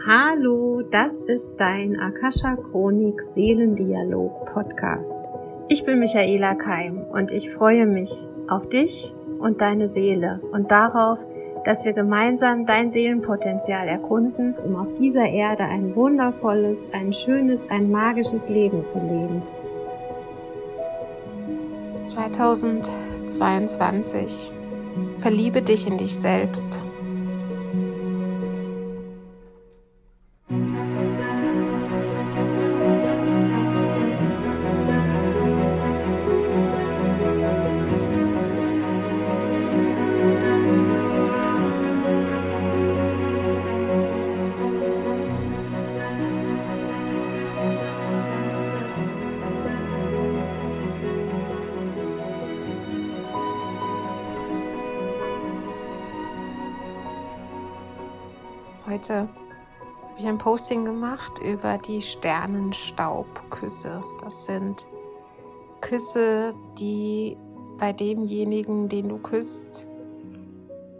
Hallo, das ist dein Akasha Chronik Seelendialog Podcast. Ich bin Michaela Keim und ich freue mich auf dich und deine Seele und darauf, dass wir gemeinsam dein Seelenpotenzial erkunden, um auf dieser Erde ein wundervolles, ein schönes, ein magisches Leben zu leben. 2022 Verliebe dich in dich selbst. Heute habe ich ein Posting gemacht über die Sternenstaubküsse. Das sind Küsse, die bei demjenigen, den du küsst,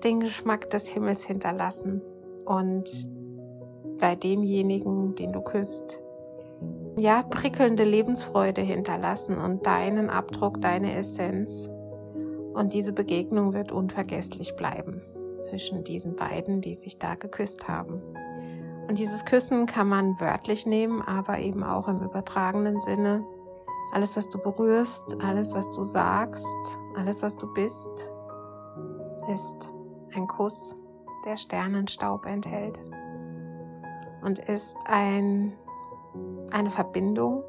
den Geschmack des Himmels hinterlassen. Und bei demjenigen, den du küsst, ja, prickelnde Lebensfreude hinterlassen und deinen Abdruck, deine Essenz. Und diese Begegnung wird unvergesslich bleiben zwischen diesen beiden, die sich da geküsst haben. Und dieses Küssen kann man wörtlich nehmen, aber eben auch im übertragenen Sinne. Alles, was du berührst, alles, was du sagst, alles, was du bist, ist ein Kuss, der Sternenstaub enthält und ist ein, eine Verbindung,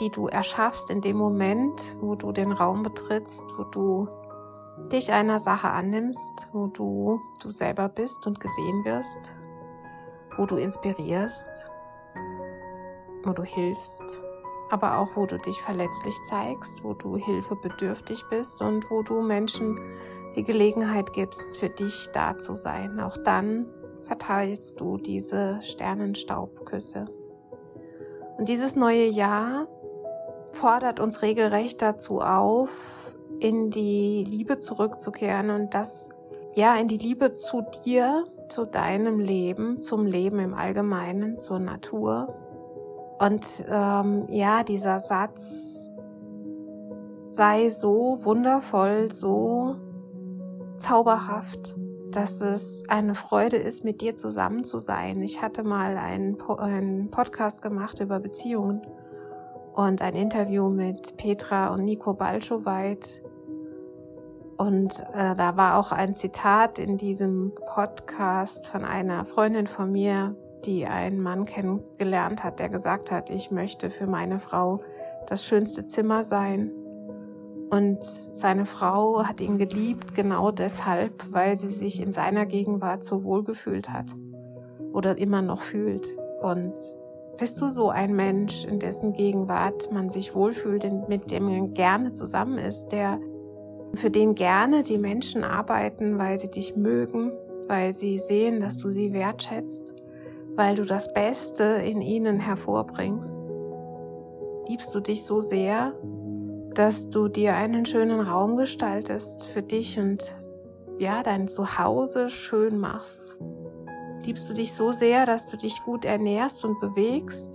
die du erschaffst in dem Moment, wo du den Raum betrittst, wo du dich einer Sache annimmst, wo du du selber bist und gesehen wirst, wo du inspirierst, wo du hilfst, aber auch wo du dich verletzlich zeigst, wo du hilfebedürftig bist und wo du Menschen die Gelegenheit gibst, für dich da zu sein. Auch dann verteilst du diese Sternenstaubküsse. Und dieses neue Jahr fordert uns regelrecht dazu auf, in die Liebe zurückzukehren und das, ja, in die Liebe zu dir, zu deinem Leben, zum Leben im Allgemeinen, zur Natur. Und ähm, ja, dieser Satz sei so wundervoll, so zauberhaft, dass es eine Freude ist, mit dir zusammen zu sein. Ich hatte mal einen, einen Podcast gemacht über Beziehungen und ein Interview mit Petra und Nico Balschowait. Und äh, da war auch ein Zitat in diesem Podcast von einer Freundin von mir, die einen Mann kennengelernt hat, der gesagt hat, ich möchte für meine Frau das schönste Zimmer sein. Und seine Frau hat ihn geliebt, genau deshalb, weil sie sich in seiner Gegenwart so wohl gefühlt hat oder immer noch fühlt. Und bist du so ein Mensch, in dessen Gegenwart man sich wohlfühlt, mit dem man gerne zusammen ist, der für den gerne die Menschen arbeiten, weil sie dich mögen, weil sie sehen, dass du sie wertschätzt, weil du das Beste in ihnen hervorbringst. Liebst du dich so sehr, dass du dir einen schönen Raum gestaltest für dich und ja, dein Zuhause schön machst? Liebst du dich so sehr, dass du dich gut ernährst und bewegst,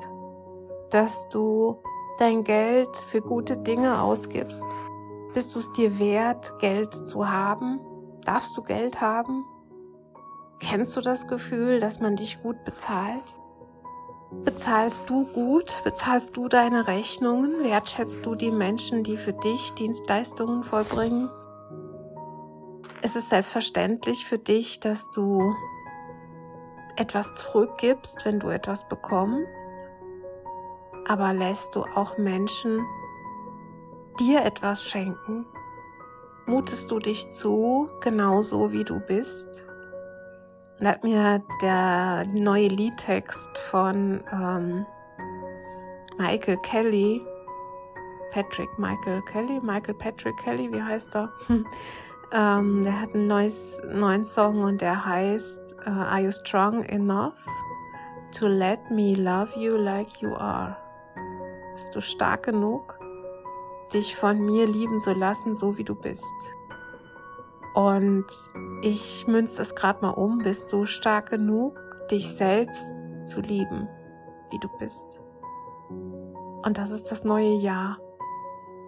dass du dein Geld für gute Dinge ausgibst? Bist du es dir wert, Geld zu haben? Darfst du Geld haben? Kennst du das Gefühl, dass man dich gut bezahlt? Bezahlst du gut? Bezahlst du deine Rechnungen? Wertschätzt du die Menschen, die für dich Dienstleistungen vollbringen? Es ist selbstverständlich für dich, dass du etwas zurückgibst, wenn du etwas bekommst, aber lässt du auch Menschen dir etwas schenken? Mutest du dich zu, genauso wie du bist? Und hat mir der neue Liedtext von ähm, Michael Kelly, Patrick Michael Kelly, Michael Patrick Kelly, wie heißt er? ähm, der hat einen neues, neuen Song und der heißt uh, Are You Strong Enough to Let Me Love You Like You Are? Bist du stark genug, dich von mir lieben zu lassen, so wie du bist. Und ich münze das gerade mal um. Bist du stark genug, dich selbst zu lieben, wie du bist. Und das ist das neue Jahr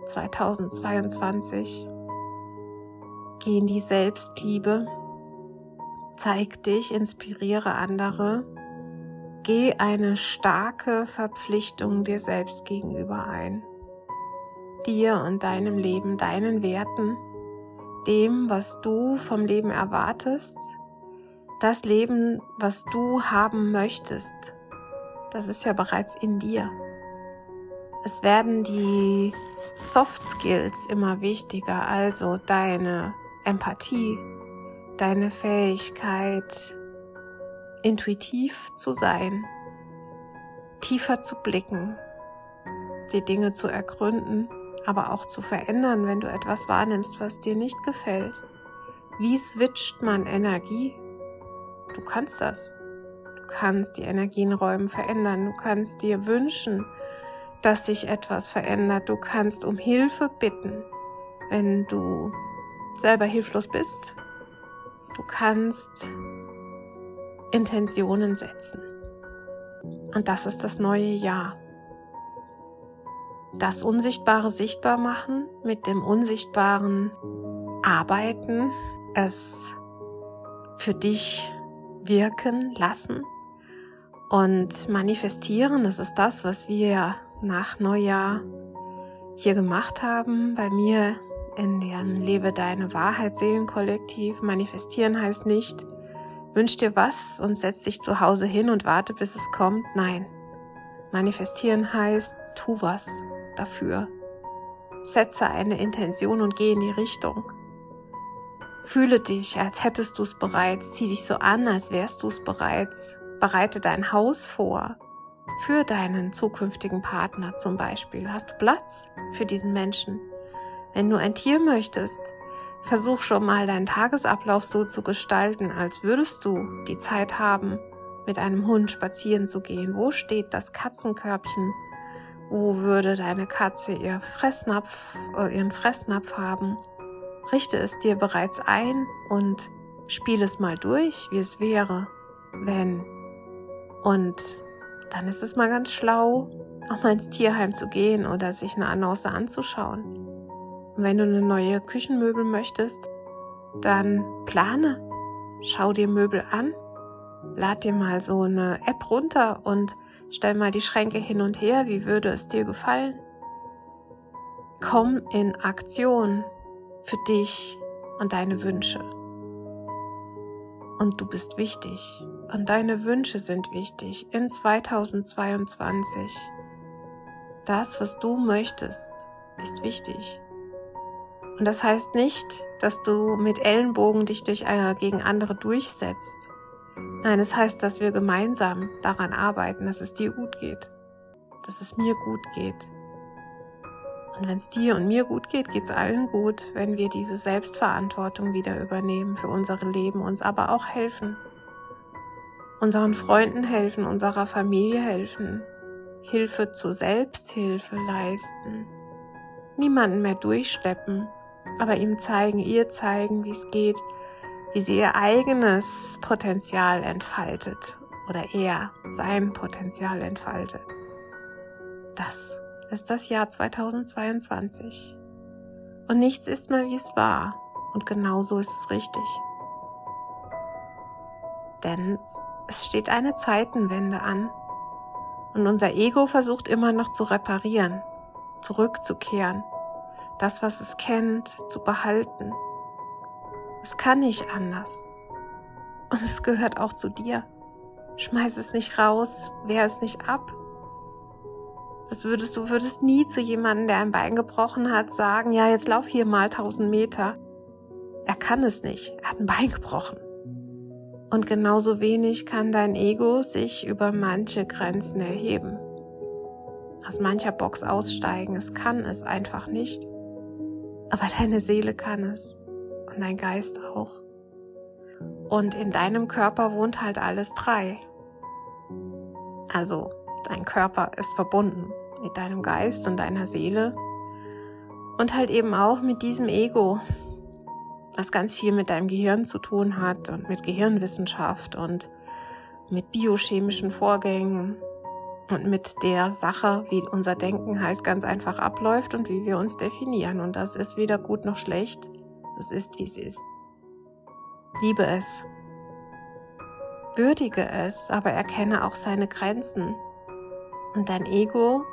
2022. Geh in die Selbstliebe, zeig dich, inspiriere andere, geh eine starke Verpflichtung dir selbst gegenüber ein. Dir und deinem Leben, deinen Werten, dem, was du vom Leben erwartest, das Leben, was du haben möchtest, das ist ja bereits in dir. Es werden die Soft Skills immer wichtiger, also deine Empathie, deine Fähigkeit, intuitiv zu sein, tiefer zu blicken, die Dinge zu ergründen, aber auch zu verändern, wenn du etwas wahrnimmst, was dir nicht gefällt. Wie switcht man Energie? Du kannst das. Du kannst die Energienräume verändern. Du kannst dir wünschen, dass sich etwas verändert. Du kannst um Hilfe bitten, wenn du selber hilflos bist. Du kannst Intentionen setzen. Und das ist das neue Jahr. Das Unsichtbare sichtbar machen, mit dem Unsichtbaren arbeiten, es für dich wirken lassen und manifestieren. Das ist das, was wir nach Neujahr hier gemacht haben. Bei mir in dem Lebe deine Wahrheit Seelenkollektiv. Manifestieren heißt nicht, wünsch dir was und setz dich zu Hause hin und warte, bis es kommt. Nein. Manifestieren heißt, tu was dafür. Setze eine Intention und geh in die Richtung. Fühle dich, als hättest du es bereits. Zieh dich so an, als wärst du es bereits. Bereite dein Haus vor. Für deinen zukünftigen Partner zum Beispiel. Hast du Platz für diesen Menschen? Wenn du ein Tier möchtest, versuch schon mal deinen Tagesablauf so zu gestalten, als würdest du die Zeit haben, mit einem Hund spazieren zu gehen. Wo steht das Katzenkörbchen? Wo würde deine Katze ihr Fressnapf, äh, ihren Fressnapf haben? Richte es dir bereits ein und spiel es mal durch, wie es wäre, wenn. Und dann ist es mal ganz schlau, auch mal ins Tierheim zu gehen oder sich eine Annonce anzuschauen. Und wenn du eine neue Küchenmöbel möchtest, dann plane. Schau dir Möbel an. Lad dir mal so eine App runter und stell mal die Schränke hin und her. Wie würde es dir gefallen? Komm in Aktion für dich und deine Wünsche. Und du bist wichtig und deine Wünsche sind wichtig in 2022. Das, was du möchtest, ist wichtig. Und das heißt nicht, dass du mit Ellenbogen dich durch einer gegen andere durchsetzt. Nein, es heißt, dass wir gemeinsam daran arbeiten, dass es dir gut geht, dass es mir gut geht. Und wenn es dir und mir gut geht, geht es allen gut, wenn wir diese Selbstverantwortung wieder übernehmen für unsere Leben, uns aber auch helfen. Unseren Freunden helfen, unserer Familie helfen, Hilfe zur Selbsthilfe leisten, niemanden mehr durchschleppen, aber ihm zeigen, ihr zeigen, wie es geht, wie sie ihr eigenes Potenzial entfaltet oder er sein Potenzial entfaltet. Das ist das Jahr 2022. Und nichts ist mehr, wie es war. Und genau so ist es richtig. Denn es steht eine Zeitenwende an. Und unser Ego versucht immer noch zu reparieren, zurückzukehren, das, was es kennt, zu behalten. Es kann nicht anders. Und es gehört auch zu dir. Schmeiß es nicht raus, wehr es nicht ab. Das würdest du würdest nie zu jemandem, der ein Bein gebrochen hat, sagen, ja, jetzt lauf hier mal 1000 Meter. Er kann es nicht. Er hat ein Bein gebrochen. Und genauso wenig kann dein Ego sich über manche Grenzen erheben. Aus mancher Box aussteigen. Es kann es einfach nicht. Aber deine Seele kann es und dein Geist auch. Und in deinem Körper wohnt halt alles drei. Also dein Körper ist verbunden mit deinem Geist und deiner Seele und halt eben auch mit diesem Ego, was ganz viel mit deinem Gehirn zu tun hat und mit Gehirnwissenschaft und mit biochemischen Vorgängen und mit der Sache, wie unser Denken halt ganz einfach abläuft und wie wir uns definieren. Und das ist weder gut noch schlecht. Es ist, wie es ist. Liebe es. Würdige es, aber erkenne auch seine Grenzen. Und dein Ego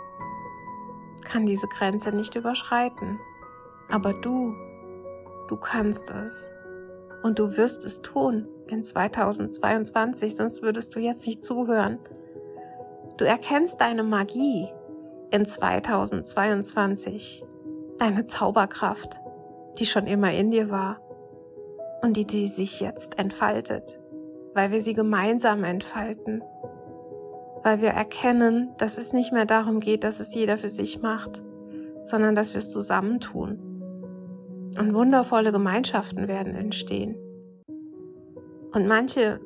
kann diese Grenze nicht überschreiten. Aber du, du kannst es. Und du wirst es tun in 2022, sonst würdest du jetzt nicht zuhören. Du erkennst deine Magie in 2022, deine Zauberkraft, die schon immer in dir war und die, die sich jetzt entfaltet, weil wir sie gemeinsam entfalten, weil wir erkennen, dass es nicht mehr darum geht, dass es jeder für sich macht, sondern dass wir es zusammentun. Und wundervolle Gemeinschaften werden entstehen. Und manche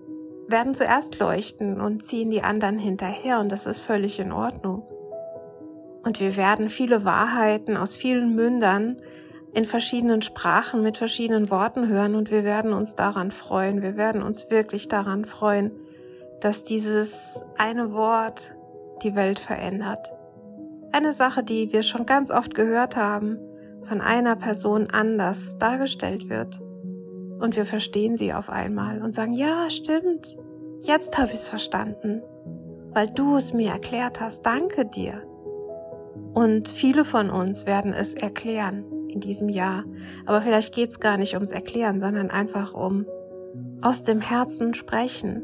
werden zuerst leuchten und ziehen die anderen hinterher und das ist völlig in Ordnung. Und wir werden viele Wahrheiten aus vielen Mündern in verschiedenen Sprachen mit verschiedenen Worten hören und wir werden uns daran freuen. Wir werden uns wirklich daran freuen, dass dieses eine Wort die Welt verändert. Eine Sache, die wir schon ganz oft gehört haben, von einer Person anders dargestellt wird. Und wir verstehen sie auf einmal und sagen, ja, stimmt, jetzt habe ich es verstanden, weil du es mir erklärt hast. Danke dir. Und viele von uns werden es erklären in diesem Jahr. Aber vielleicht geht es gar nicht ums Erklären, sondern einfach um aus dem Herzen sprechen.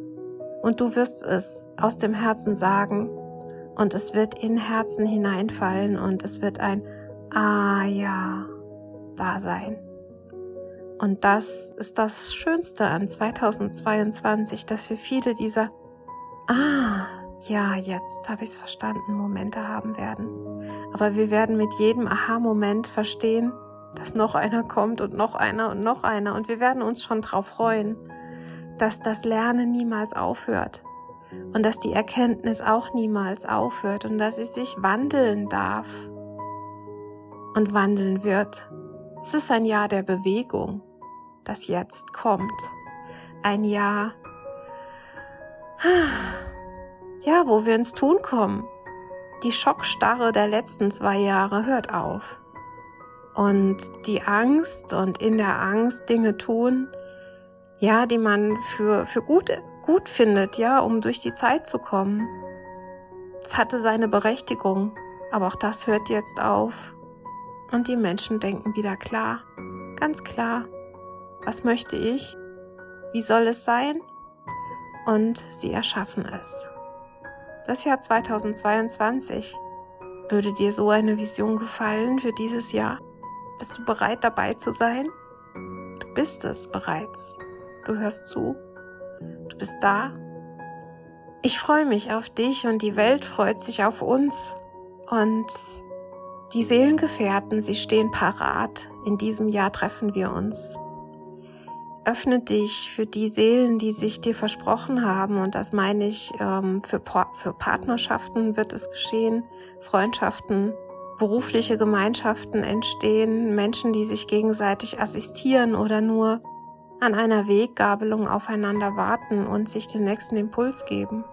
Und du wirst es aus dem Herzen sagen und es wird in Herzen hineinfallen und es wird ein Ah ja da sein. Und das ist das Schönste an 2022, dass wir viele dieser Ah, ja, jetzt habe ich es verstanden, Momente haben werden. Aber wir werden mit jedem Aha-Moment verstehen, dass noch einer kommt und noch einer und noch einer. Und wir werden uns schon darauf freuen, dass das Lernen niemals aufhört. Und dass die Erkenntnis auch niemals aufhört und dass sie sich wandeln darf und wandeln wird. Es ist ein Jahr der Bewegung das jetzt kommt. Ein Jahr, ja, wo wir ins Tun kommen. Die Schockstarre der letzten zwei Jahre hört auf. Und die Angst und in der Angst Dinge tun, ja, die man für, für gut, gut findet, ja, um durch die Zeit zu kommen. Es hatte seine Berechtigung, aber auch das hört jetzt auf. Und die Menschen denken wieder klar, ganz klar, was möchte ich? Wie soll es sein? Und sie erschaffen es. Das Jahr 2022. Würde dir so eine Vision gefallen für dieses Jahr? Bist du bereit dabei zu sein? Du bist es bereits. Du hörst zu. Du bist da. Ich freue mich auf dich und die Welt freut sich auf uns. Und die Seelengefährten, sie stehen parat. In diesem Jahr treffen wir uns öffne dich für die Seelen, die sich dir versprochen haben. Und das meine ich, ähm, für, für Partnerschaften wird es geschehen, Freundschaften, berufliche Gemeinschaften entstehen, Menschen, die sich gegenseitig assistieren oder nur an einer Weggabelung aufeinander warten und sich den nächsten Impuls geben.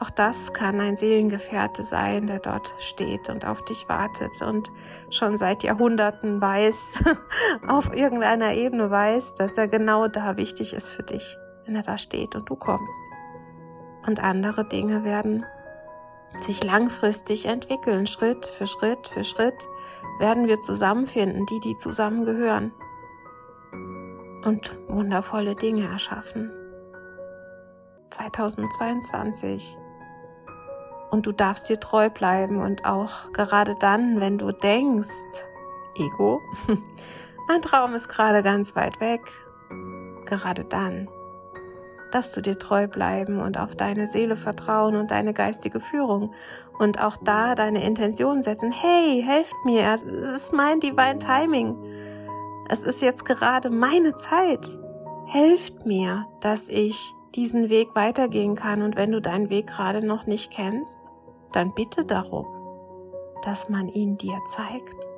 Auch das kann ein Seelengefährte sein, der dort steht und auf dich wartet und schon seit Jahrhunderten weiß, auf irgendeiner Ebene weiß, dass er genau da wichtig ist für dich, wenn er da steht und du kommst. Und andere Dinge werden sich langfristig entwickeln, Schritt für Schritt für Schritt werden wir zusammenfinden, die, die zusammengehören und wundervolle Dinge erschaffen. 2022 und du darfst dir treu bleiben und auch gerade dann, wenn du denkst, Ego, mein Traum ist gerade ganz weit weg, gerade dann darfst du dir treu bleiben und auf deine Seele vertrauen und deine geistige Führung und auch da deine Intention setzen. Hey, helft mir, es ist mein Divine Timing. Es ist jetzt gerade meine Zeit. Helft mir, dass ich diesen Weg weitergehen kann. Und wenn du deinen Weg gerade noch nicht kennst, dann bitte darum, dass man ihn dir zeigt,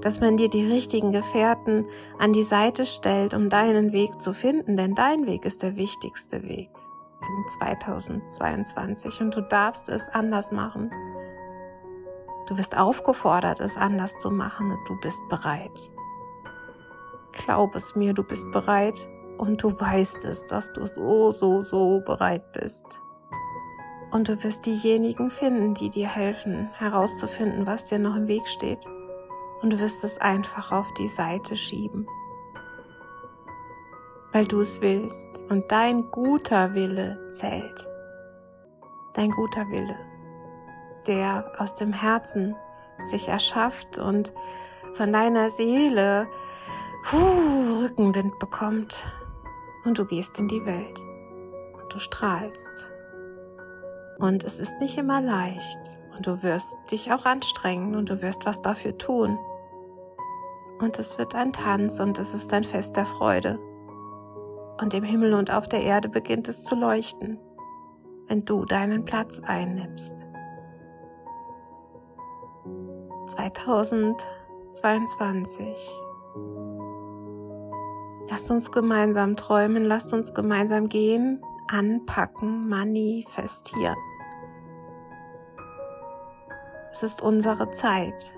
dass man dir die richtigen Gefährten an die Seite stellt, um deinen Weg zu finden, denn dein Weg ist der wichtigste Weg. in 2022 und du darfst es anders machen. Du wirst aufgefordert, es anders zu machen. Du bist bereit. Glaub es mir, du bist bereit und du weißt es, dass du so, so, so bereit bist. Und du wirst diejenigen finden, die dir helfen, herauszufinden, was dir noch im Weg steht. Und du wirst es einfach auf die Seite schieben. Weil du es willst. Und dein guter Wille zählt. Dein guter Wille der aus dem Herzen sich erschafft und von deiner Seele puh, Rückenwind bekommt. Und du gehst in die Welt und du strahlst. Und es ist nicht immer leicht und du wirst dich auch anstrengen und du wirst was dafür tun. Und es wird ein Tanz und es ist ein Fest der Freude. Und im Himmel und auf der Erde beginnt es zu leuchten, wenn du deinen Platz einnimmst. 2022. Lasst uns gemeinsam träumen, lasst uns gemeinsam gehen, anpacken, manifestieren. Es ist unsere Zeit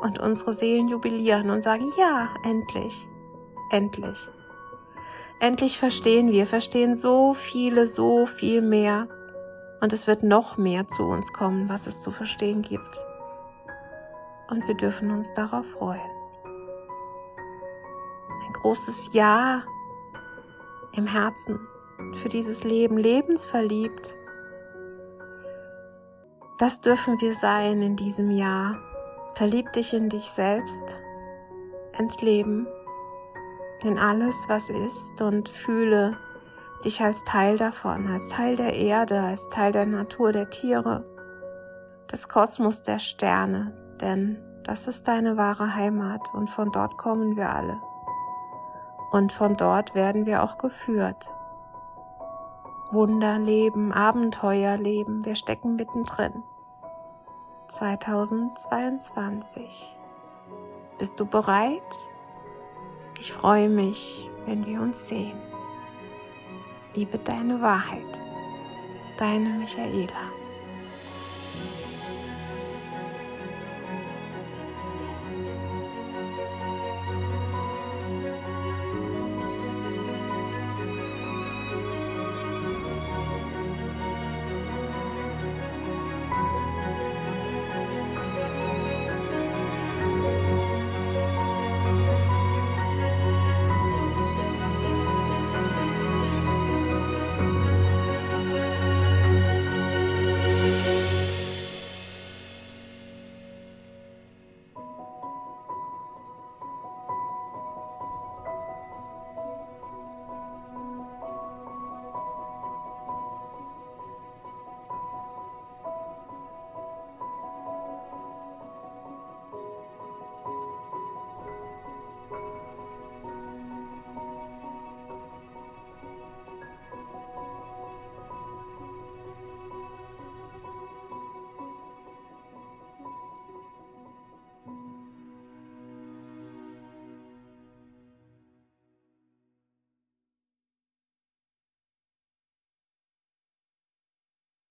und unsere Seelen jubilieren und sagen, ja, endlich, endlich. Endlich verstehen wir, verstehen so viele, so viel mehr. Und es wird noch mehr zu uns kommen, was es zu verstehen gibt und wir dürfen uns darauf freuen. Großes Ja im Herzen für dieses Leben, lebensverliebt. Das dürfen wir sein in diesem Jahr. Verlieb dich in dich selbst, ins Leben, in alles, was ist und fühle dich als Teil davon, als Teil der Erde, als Teil der Natur, der Tiere, des Kosmos, der Sterne, denn das ist deine wahre Heimat und von dort kommen wir alle. Und von dort werden wir auch geführt. Wunderleben, Abenteuerleben, wir stecken mittendrin. 2022. Bist du bereit? Ich freue mich, wenn wir uns sehen. Liebe deine Wahrheit. Deine Michaela.